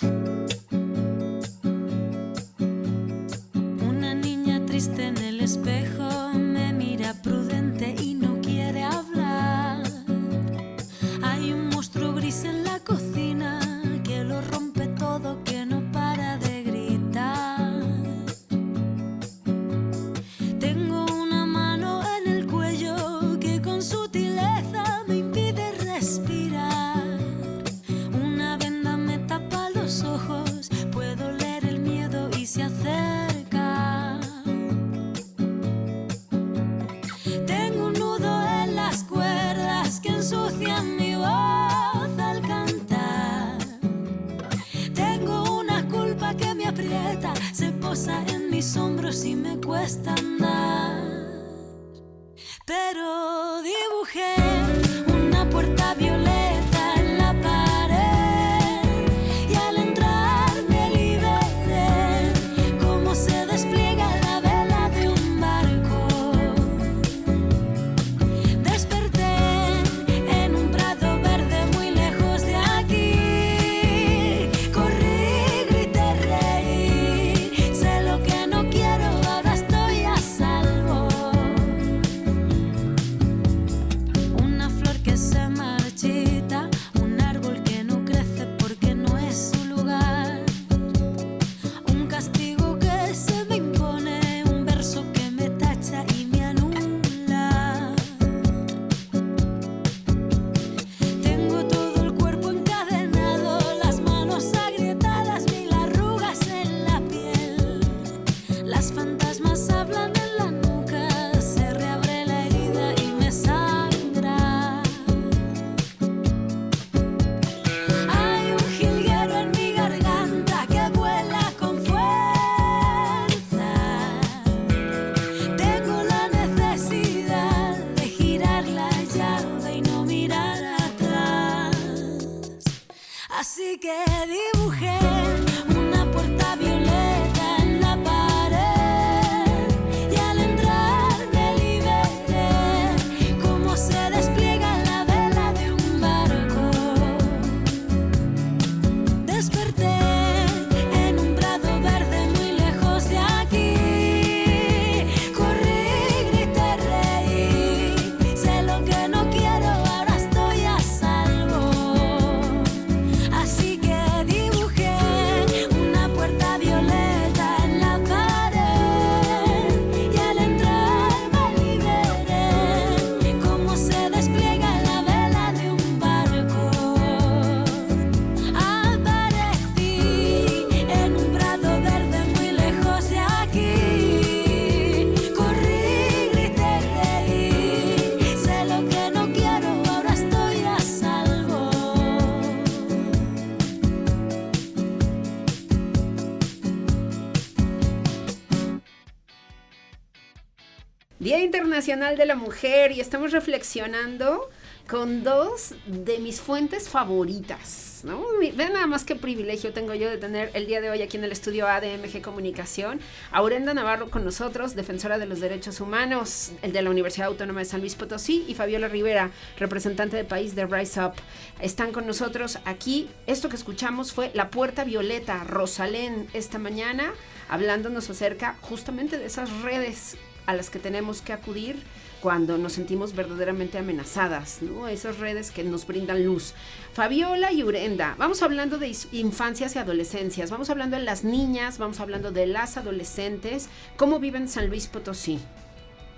Día Internacional de la Mujer y estamos reflexionando con dos de mis fuentes favoritas. ¿no? Vean nada más qué privilegio tengo yo de tener el día de hoy aquí en el estudio ADMG Comunicación. Aurenda Navarro con nosotros, defensora de los derechos humanos, el de la Universidad Autónoma de San Luis Potosí, y Fabiola Rivera, representante del país de Rise Up. Están con nosotros aquí. Esto que escuchamos fue La Puerta Violeta, Rosalén, esta mañana, hablándonos acerca justamente de esas redes a las que tenemos que acudir cuando nos sentimos verdaderamente amenazadas, ¿no? Esas redes que nos brindan luz. Fabiola y Urenda, vamos hablando de infancias y adolescencias, vamos hablando de las niñas, vamos hablando de las adolescentes, cómo viven San Luis Potosí.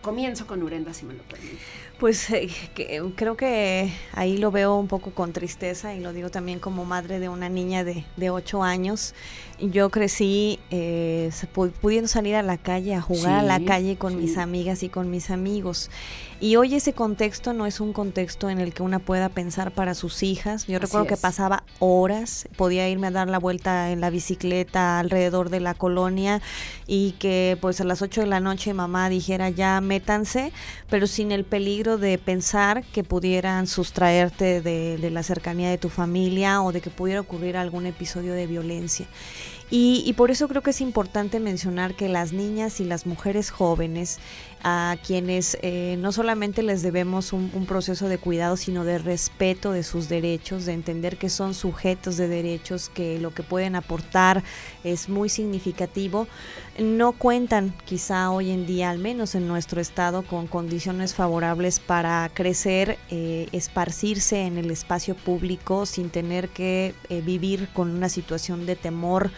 Comienzo con Urenda, si me lo permite. Pues eh, que- creo que ahí lo veo un poco con tristeza y lo digo también como madre de una niña de, de 8 años. Yo crecí eh, pudiendo salir a la calle, a jugar a la Sí, calle con sí. mis amigas y con mis amigos. Y hoy ese contexto no es un contexto en el que una pueda pensar para sus hijas. Yo Así recuerdo que es. pasaba horas, podía irme a dar la vuelta en la bicicleta alrededor de la colonia y que pues a las 8 de la noche mamá dijera ya métanse, pero sin el peligro de pensar que pudieran sustraerte de, la cercanía de tu familia o de que pudiera ocurrir algún episodio de violencia. Y por eso creo que es importante mencionar que las niñas y las mujeres jóvenes a quienes eh, no solamente les debemos un, un, proceso de cuidado, sino de respeto de sus derechos, de entender que son sujetos de derechos, que lo que pueden aportar es muy significativo, no cuentan quizá hoy en día, al menos en nuestro estado, con condiciones favorables para crecer, eh, esparcirse en el espacio público sin tener que eh, vivir con una situación de temor.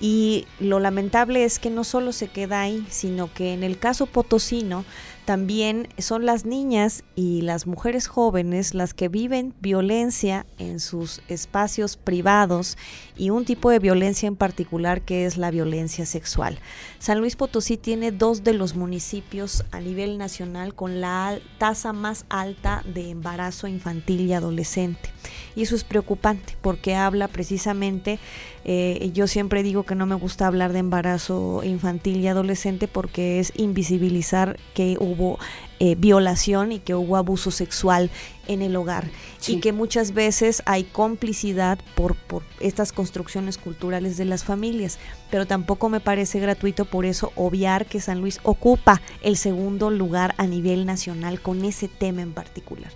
Y lo lamentable es que no solo se queda ahí, sino que en el caso potosino también son las niñas y las mujeres jóvenes las que viven violencia en sus espacios privados y un tipo de violencia en particular que es la violencia sexual. San Luis Potosí tiene dos de los municipios a nivel nacional con la tasa más alta de embarazo infantil y adolescente. Y eso es preocupante porque habla precisamente, eh, yo siempre digo que no me gusta hablar de embarazo infantil y adolescente porque es invisibilizar que hubo eh, violación y que hubo abuso sexual en el hogar. Y que muchas veces hay complicidad por, por estas construcciones culturales de las familias, pero tampoco me parece gratuito por eso obviar que San Luis ocupa el segundo lugar a nivel nacional con ese tema en particular.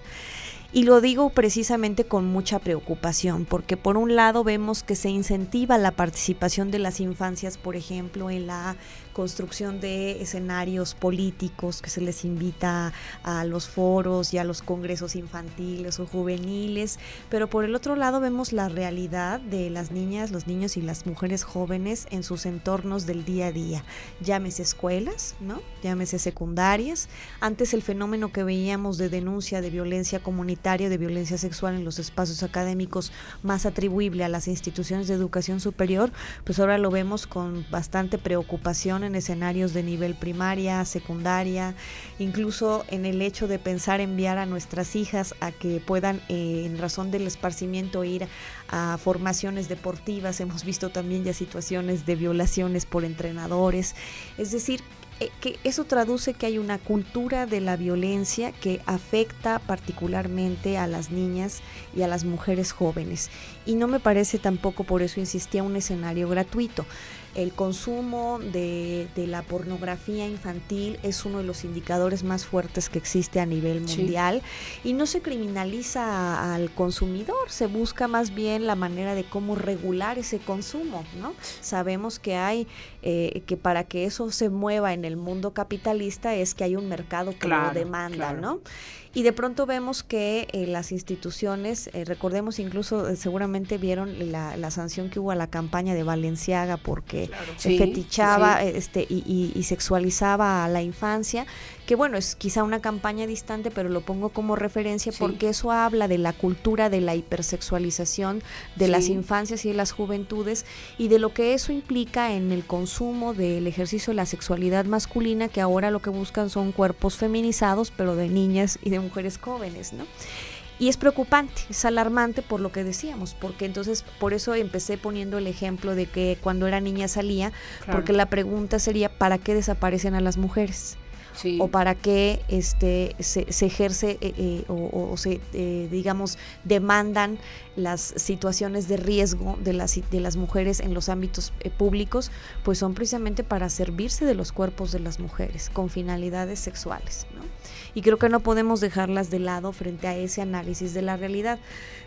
Y lo digo precisamente con mucha preocupación, porque por un lado vemos que se incentiva la participación de las infancias, por ejemplo, en la construcción de escenarios políticos, que se les invita a los foros y a los congresos infantiles o juveniles, pero por el otro lado vemos la realidad de las niñas, los niños y las mujeres jóvenes en sus entornos del día a día, llámese escuelas, ¿no? llámese secundarias. Antes el fenómeno que veíamos de denuncia de violencia comunitaria, de violencia sexual en los espacios académicos más atribuible a las instituciones de educación superior, pues ahora lo vemos con bastante preocupación en escenarios de nivel primaria, secundaria, incluso en el hecho de pensar enviar a nuestras hijas a que puedan, eh, en razón del esparcimiento, ir a formaciones deportivas. Hemos visto también ya situaciones de violaciones por entrenadores. Es decir, eh, que eso traduce que hay una cultura de la violencia que afecta particularmente a las niñas y a las mujeres jóvenes. Y no me parece tampoco, por eso insistía, un escenario gratuito. El consumo de, la pornografía infantil es uno de los indicadores más fuertes que existe a nivel mundial y no se criminaliza al consumidor, se busca más bien la manera de cómo regular ese consumo, ¿no? Sabemos que hay, eh, que para que eso se mueva en el mundo capitalista es que hay un mercado que lo demanda, ¿no? Y de pronto vemos que eh, las instituciones, eh, recordemos incluso, eh, seguramente vieron la, la, sanción que hubo a la campaña de Valenciaga porque fetichaba Este, y, y, sexualizaba a la infancia que bueno, es quizá una campaña distante, pero lo pongo como referencia porque eso habla de la cultura de la hipersexualización de las infancias y de las juventudes y de lo que eso implica en el consumo del ejercicio de la sexualidad masculina, que ahora lo que buscan son cuerpos feminizados, pero de niñas y de mujeres jóvenes, ¿no? Y es preocupante, es alarmante por lo que decíamos, porque entonces por eso empecé poniendo el ejemplo de que cuando era niña salía, porque la pregunta sería, ¿para qué desaparecen a las mujeres? o para qué este, se, ejerce eh, eh, o, se, eh, digamos, demandan las situaciones de riesgo de las, de las mujeres en los ámbitos públicos, pues son precisamente para servirse de los cuerpos de las mujeres con finalidades sexuales. ¿no? Y creo que no podemos dejarlas de lado frente a ese análisis de la realidad.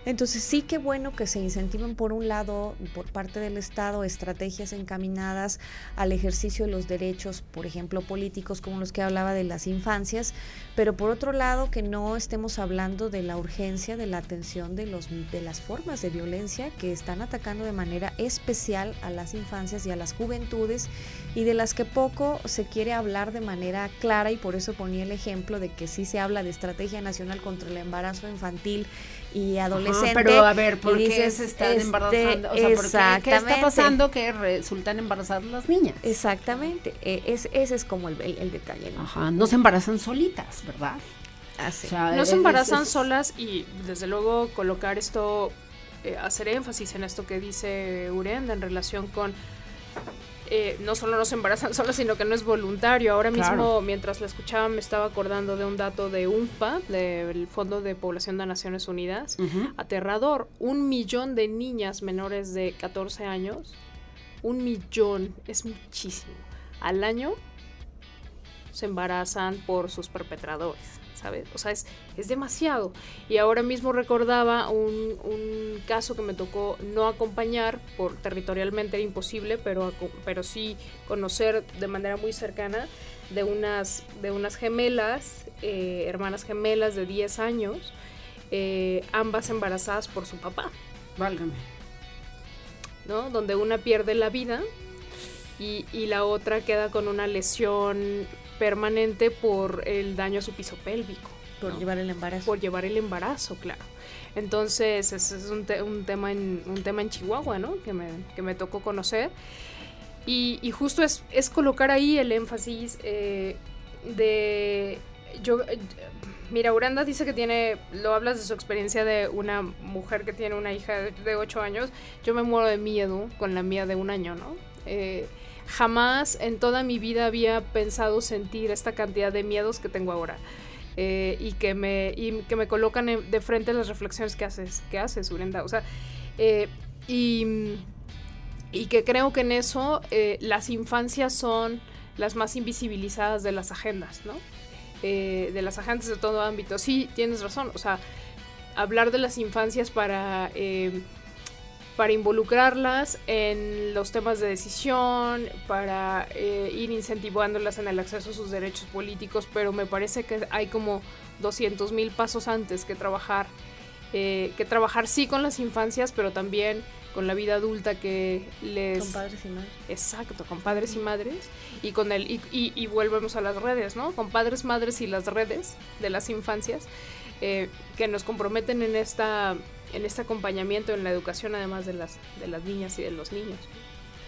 Entonces sí que bueno que se incentiven por un lado por parte del Estado estrategias encaminadas al ejercicio de los derechos, por ejemplo, políticos como los que hablaba de las infancias, pero por otro lado que no estemos hablando de la urgencia de la atención de los de las formas de violencia que están atacando de manera especial a las infancias y a las juventudes y de las que poco se quiere hablar de manera clara y por eso ponía el ejemplo de que sí se habla de estrategia nacional contra el embarazo infantil y adolescente. pero a ver, ¿por qué se están este, embarazando? O sea, ¿qué está pasando que resultan embarazadas las niñas? Exactamente, e, es, ese es como el, el, detalle. ¿no? Ajá, no se embarazan solitas, ¿verdad? Así. no se embarazan solas y desde luego colocar esto, eh, hacer énfasis en esto que dice Urenda en relación con eh, no solo no se embarazan solos, sino que no es voluntario. Ahora mismo, mientras la escuchaba, me estaba acordando de un dato de UNFPA, del Fondo de Población de Naciones Unidas, aterrador. Un millón de niñas menores de 14 años, un millón, es muchísimo. Al año se embarazan por sus perpetradores. ¿Sabes? O sea, es, es demasiado. Y ahora mismo recordaba un, un, caso que me tocó no acompañar, por territorialmente era imposible, pero, pero sí conocer de manera muy cercana de unas, de unas gemelas, eh, hermanas gemelas de 10 años, eh, ambas embarazadas por su papá. Válgame. ¿No? Donde una pierde la vida y, y la otra queda con una lesión permanente por el daño a su piso pélvico. Por llevar el embarazo. Por llevar el embarazo, claro. Entonces, ese es un, un, tema en, un tema en Chihuahua, ¿no? Que me, que me tocó conocer. Y, y, justo es, es, colocar ahí el énfasis eh, de... Yo, mira, Uranda dice que tiene, lo hablas de su experiencia de una mujer que tiene una hija de 8 años. Yo me muero de miedo con la mía de un año, ¿no? Eh, jamás en toda mi vida había pensado sentir esta cantidad de miedos que tengo ahora. Eh, y, que me, y que me colocan de frente las reflexiones que haces, que haces, Urenda. O sea, eh, y, y, que creo que en eso eh, las infancias son las más invisibilizadas de las agendas, ¿no? De las agendas de todo ámbito. Sí, tienes razón. O sea, hablar de las infancias para para involucrarlas en los temas de decisión, para eh, ir incentivándolas en el acceso a sus derechos políticos, pero me parece que hay como 200 mil pasos antes que trabajar, eh, que trabajar sí con las infancias, pero también con la vida adulta que les... Con padres y madres. Exacto, con padres y madres. Y con el y, y, y volvemos a las redes, ¿no? Con padres, madres y las redes de las infancias eh, que nos comprometen en esta en este acompañamiento en la educación además de las de las niñas y de los niños.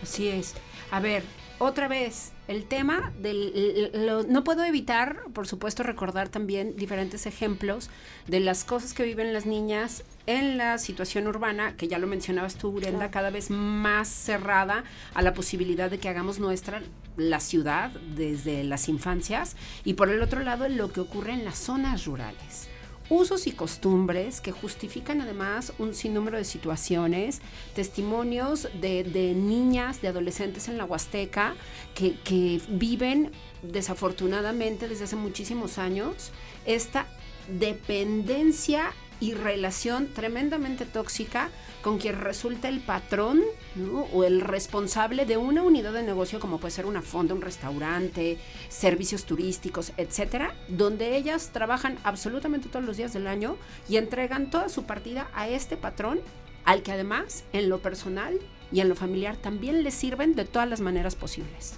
Así es. A ver, otra vez, el tema del... Lo, no puedo evitar, por supuesto, recordar también diferentes ejemplos de las cosas que viven las niñas en la situación urbana, que ya lo mencionabas tú, Brenda, claro. cada vez más cerrada a la posibilidad de que hagamos nuestra la ciudad desde las infancias, y por el otro lado, lo que ocurre en las zonas rurales usos y costumbres que justifican además un sinnúmero de situaciones, testimonios de, de niñas, de adolescentes en la Huasteca que, que, viven desafortunadamente desde hace muchísimos años esta dependencia y relación tremendamente tóxica con quien resulta el patrón o el responsable de una unidad de negocio como puede ser una fonda, un restaurante, servicios turísticos, etcétera, donde ellas trabajan absolutamente todos los días del año y entregan toda su partida a este patrón, al que además en lo personal y en lo familiar también les sirven de todas las maneras posibles.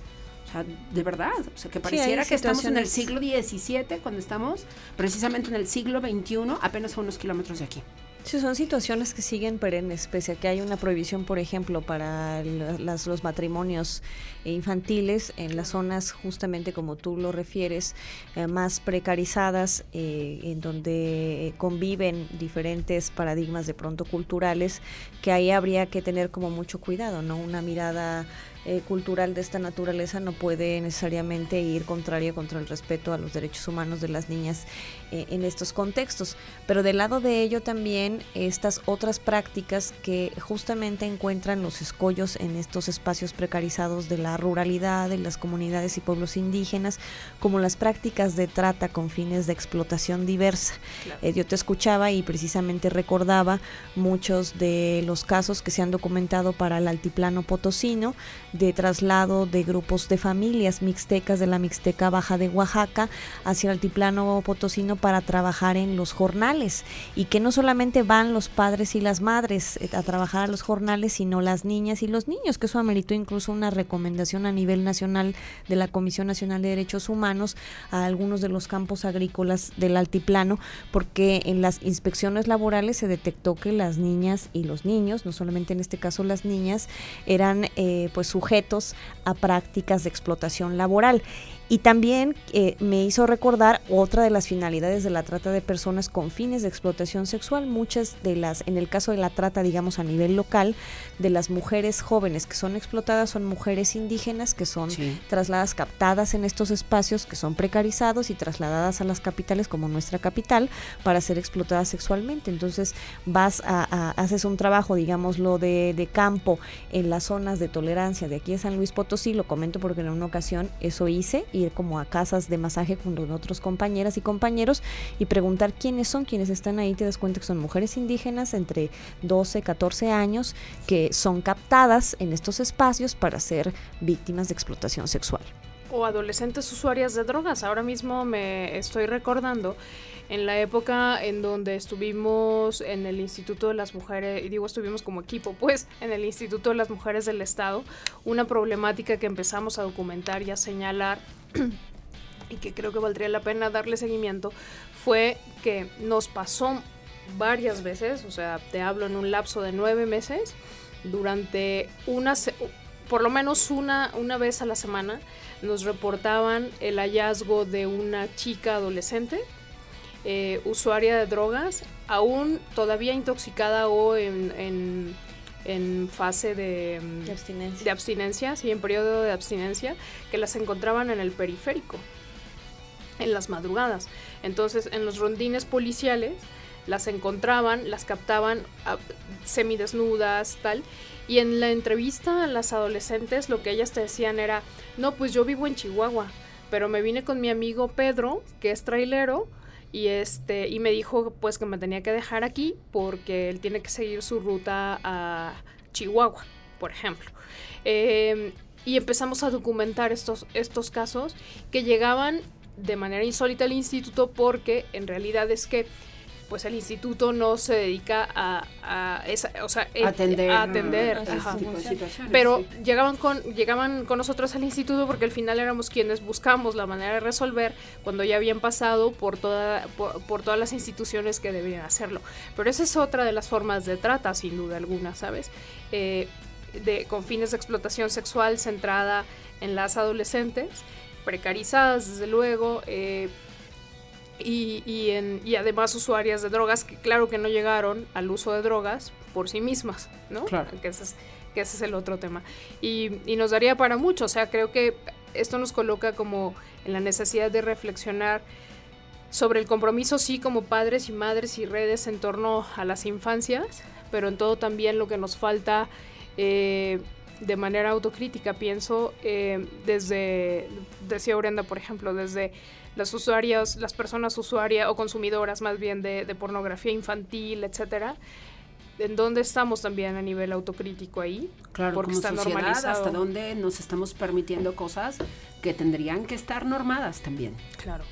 O sea, de verdad, o sea, que pareciera sí, que estamos en el siglo XVII cuando estamos precisamente en el siglo XXI, apenas a unos kilómetros de aquí. Sí, son situaciones que siguen perennes, pese a que hay una prohibición, por ejemplo, para las, los matrimonios infantiles en las zonas, justamente como tú lo refieres, eh, más precarizadas, eh, en donde conviven diferentes paradigmas de pronto culturales, que ahí habría que tener como mucho cuidado, ¿no? Una mirada eh, cultural de esta naturaleza no puede necesariamente ir contrario contra el respeto a los derechos humanos de las niñas eh, en estos contextos. Pero del lado de ello también estas otras prácticas que justamente encuentran los escollos en estos espacios precarizados de la ruralidad, de las comunidades y pueblos indígenas, como las prácticas de trata con fines de explotación diversa. Claro. Eh, yo te escuchaba y precisamente recordaba muchos de los casos que se han documentado para el altiplano potosino, de traslado de grupos de familias mixtecas de la Mixteca Baja de Oaxaca hacia el altiplano potosino para trabajar en los jornales. Y que no solamente van los padres y las madres a trabajar a los jornales, sino las niñas y los niños, que eso ameritó incluso una recomendación a nivel nacional de la Comisión Nacional de Derechos Humanos a algunos de los campos agrícolas del altiplano, porque en las inspecciones laborales se detectó que las niñas y los niños, no solamente en este caso las niñas, eran eh, pues sujetos a prácticas de explotación laboral. Y también eh, me hizo recordar otra de las finalidades de la trata de personas con fines de explotación sexual. Muchas de las, en el caso de la trata, digamos a nivel local, de las mujeres jóvenes que son explotadas son mujeres indígenas que son sí. trasladadas, captadas en estos espacios, que son precarizados y trasladadas a las capitales como nuestra capital para ser explotadas sexualmente. Entonces vas a, a haces un trabajo, digámoslo, de, de campo en las zonas de tolerancia de aquí de San Luis Potosí, lo comento porque en una ocasión eso hice y ir como a casas de masaje con otros compañeras y compañeros y preguntar quiénes son quienes están ahí. Te das cuenta que son mujeres indígenas entre 12, 14 años que son captadas en estos espacios para ser víctimas de explotación sexual. O adolescentes usuarias de drogas. Ahora mismo me estoy recordando en la época en donde estuvimos en el Instituto de las Mujeres, y digo estuvimos como equipo, pues en el Instituto de las Mujeres del Estado, una problemática que empezamos a documentar y a señalar y que creo que valdría la pena darle seguimiento fue que nos pasó varias veces, o sea, te hablo en un lapso de nueve meses, durante una, por lo menos una, una vez a la semana, nos reportaban el hallazgo de una chica adolescente eh, usuaria de drogas, aún todavía intoxicada o en, fase de, de, abstinencia. de abstinencia, sí, en periodo de abstinencia, que las encontraban en el periférico, en las madrugadas. Entonces, en los rondines policiales, las encontraban, las captaban ah, semidesnudas, tal. Y en la entrevista a las adolescentes, lo que ellas te decían era, no, pues yo vivo en Chihuahua, pero me vine con mi amigo Pedro, que es trailero, y este y me dijo pues que me tenía que dejar aquí porque él tiene que seguir su ruta a Chihuahua, por ejemplo. Em, y empezamos a documentar estos, estos casos que llegaban de manera insólita al instituto porque en realidad es que pues el instituto no se dedica a, o sea, atender, a atender pero llegaban con llegaban con nosotros al instituto porque al final éramos quienes buscamos la manera de resolver cuando ya habían pasado por toda por, todas las instituciones que debían hacerlo. Pero esa es otra de las formas de trata sin duda alguna sabes eh, de con fines de explotación sexual centrada en las adolescentes precarizadas desde luego eh, y, y, en, y, además usuarias de drogas que claro que no llegaron al uso de drogas por sí mismas, ¿no? Claro. Que ese es, que ese es el otro tema. Y, y, nos daría para mucho, o sea, creo que esto nos coloca como en la necesidad de reflexionar sobre el compromiso, sí, como padres y madres y redes en torno a las infancias, pero en todo también lo que nos falta eh, de manera autocrítica, pienso, eh, desde, decía Brenda, por ejemplo, desde las usuarias, las personas usuarias o consumidoras más bien de, pornografía infantil, etcétera, en dónde estamos también a nivel autocrítico ahí, claro, porque está normalizado. Hasta dónde nos estamos permitiendo cosas que tendrían que estar normadas también. Claro.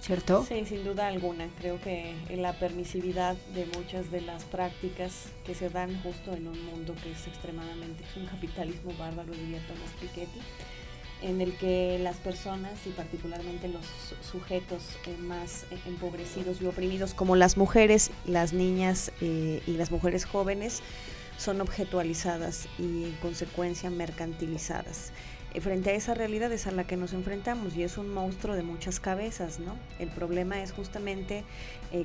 ¿Cierto? Sí, sin duda alguna. Creo que la permisividad de muchas de las prácticas que se dan justo en un mundo que es extremadamente, es un capitalismo bárbaro, diría Thomas Piketty, en el que las personas y particularmente los sujetos eh, más eh, empobrecidos y oprimidos como las mujeres, las niñas eh, y las mujeres jóvenes son objetualizadas y en consecuencia mercantilizadas. Eh, frente a esa realidad es a la que nos enfrentamos y es un monstruo de muchas cabezas, ¿no? El problema es justamente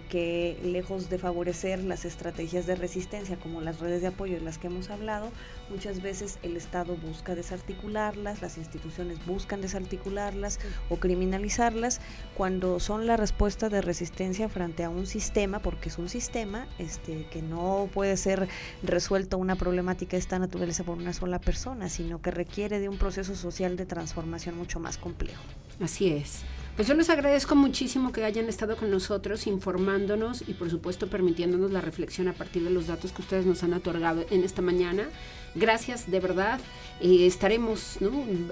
que lejos de favorecer las estrategias de resistencia como las redes de apoyo de las que hemos hablado, muchas veces el Estado busca desarticularlas, las instituciones buscan desarticularlas o criminalizarlas cuando son la respuesta de resistencia frente a un sistema, porque es un sistema este, que no puede ser resuelto una problemática de esta naturaleza por una sola persona, sino que requiere de un proceso social de transformación mucho más complejo. Así es. Pues yo les agradezco muchísimo que hayan estado con nosotros informándonos y por supuesto permitiéndonos la reflexión a partir de los datos que ustedes nos han otorgado en esta mañana. Gracias de verdad. y estaremos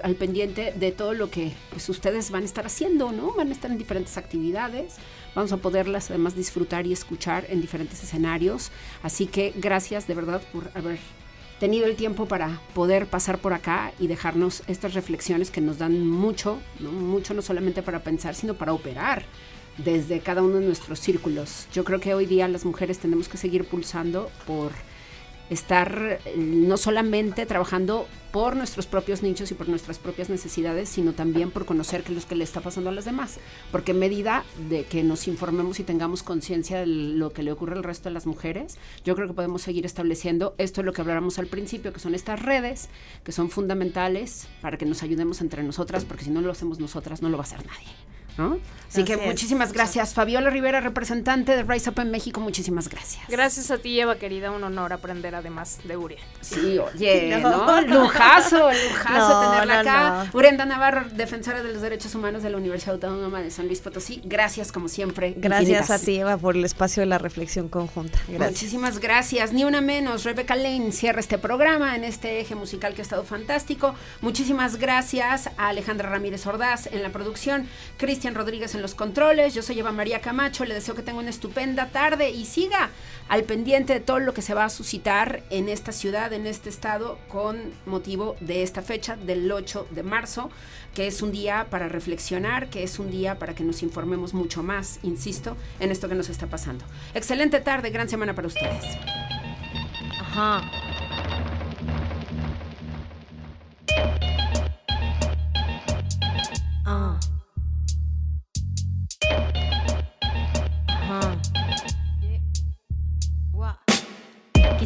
al pendiente de todo lo que pues, ustedes van a estar haciendo, ¿no? Van a estar en diferentes actividades. Vamos a poderlas además disfrutar y escuchar en diferentes escenarios. Así que gracias de verdad por haber tenido el tiempo para poder pasar por acá y dejarnos estas reflexiones que nos dan mucho, ¿no? mucho no solamente para pensar, sino para operar desde cada uno de nuestros círculos. Yo creo que hoy día las mujeres tenemos que seguir pulsando por estar eh, no solamente trabajando por nuestros propios nichos y por nuestras propias necesidades, sino también por conocer qué es lo que le está pasando a las demás. Porque en medida de que nos informemos y tengamos conciencia de lo que le ocurre al resto de las mujeres, yo creo que podemos seguir estableciendo esto es lo que hablábamos al principio, que son estas redes que son fundamentales para que nos ayudemos entre nosotras, porque si no lo hacemos nosotras, no lo va a hacer nadie. ¿No? Así, que es. muchísimas gracias. Fabiola Rivera, representante de Rise Up en México, muchísimas gracias. Gracias a ti, Eva, querida. Un honor aprender además de Uriel. Sí, oye, No. ¿no? Lujazo, lujazo No, tenerla acá. Urenda Navarro, defensora de los derechos humanos de la Universidad Autónoma de San Luis Potosí. Gracias, como siempre. Gracias infinitas. a ti, Eva, por el espacio de la reflexión conjunta. Gracias. Muchísimas gracias. Ni una menos. Rebeca Lane cierra este programa en este eje musical que ha estado fantástico. Muchísimas gracias a Alejandra Ramírez Ordaz en la producción, Cristian Rodríguez en los controles. Yo soy Eva María Camacho. Le deseo que tenga una estupenda tarde y siga al pendiente de todo lo que se va a suscitar en esta ciudad, en este estado, con motivo de esta fecha del 8 de marzo, que es un día para reflexionar, que es un día para que nos informemos mucho más, insisto, en esto que nos está pasando. Excelente tarde, gran semana para ustedes. Ajá.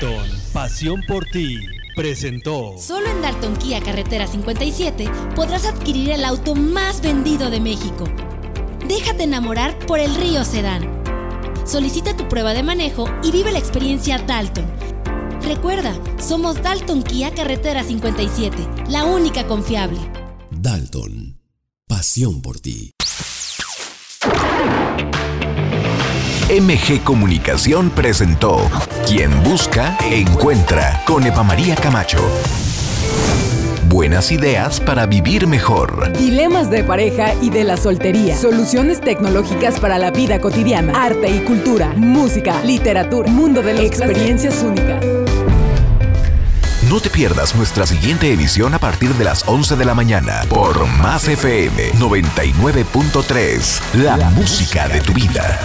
Dalton, pasión por ti, presentó. Solo en Dalton Kia Carretera 57 podrás adquirir el auto más vendido de México. Déjate enamorar por el Río Sedán. Solicita tu prueba de manejo y vive la experiencia Dalton. Recuerda, somos Dalton Kia Carretera 57, la única confiable. Dalton, pasión por ti. MG Comunicación presentó Quien busca, encuentra con Eva María Camacho. Buenas ideas para vivir mejor. Dilemas de pareja y de la soltería. Soluciones tecnológicas para la vida cotidiana. Arte y cultura. Música, literatura. Mundo de las experiencias únicas. No te pierdas nuestra siguiente edición a partir de las 11 de la mañana por Más FM 99.3, la música de tu vida.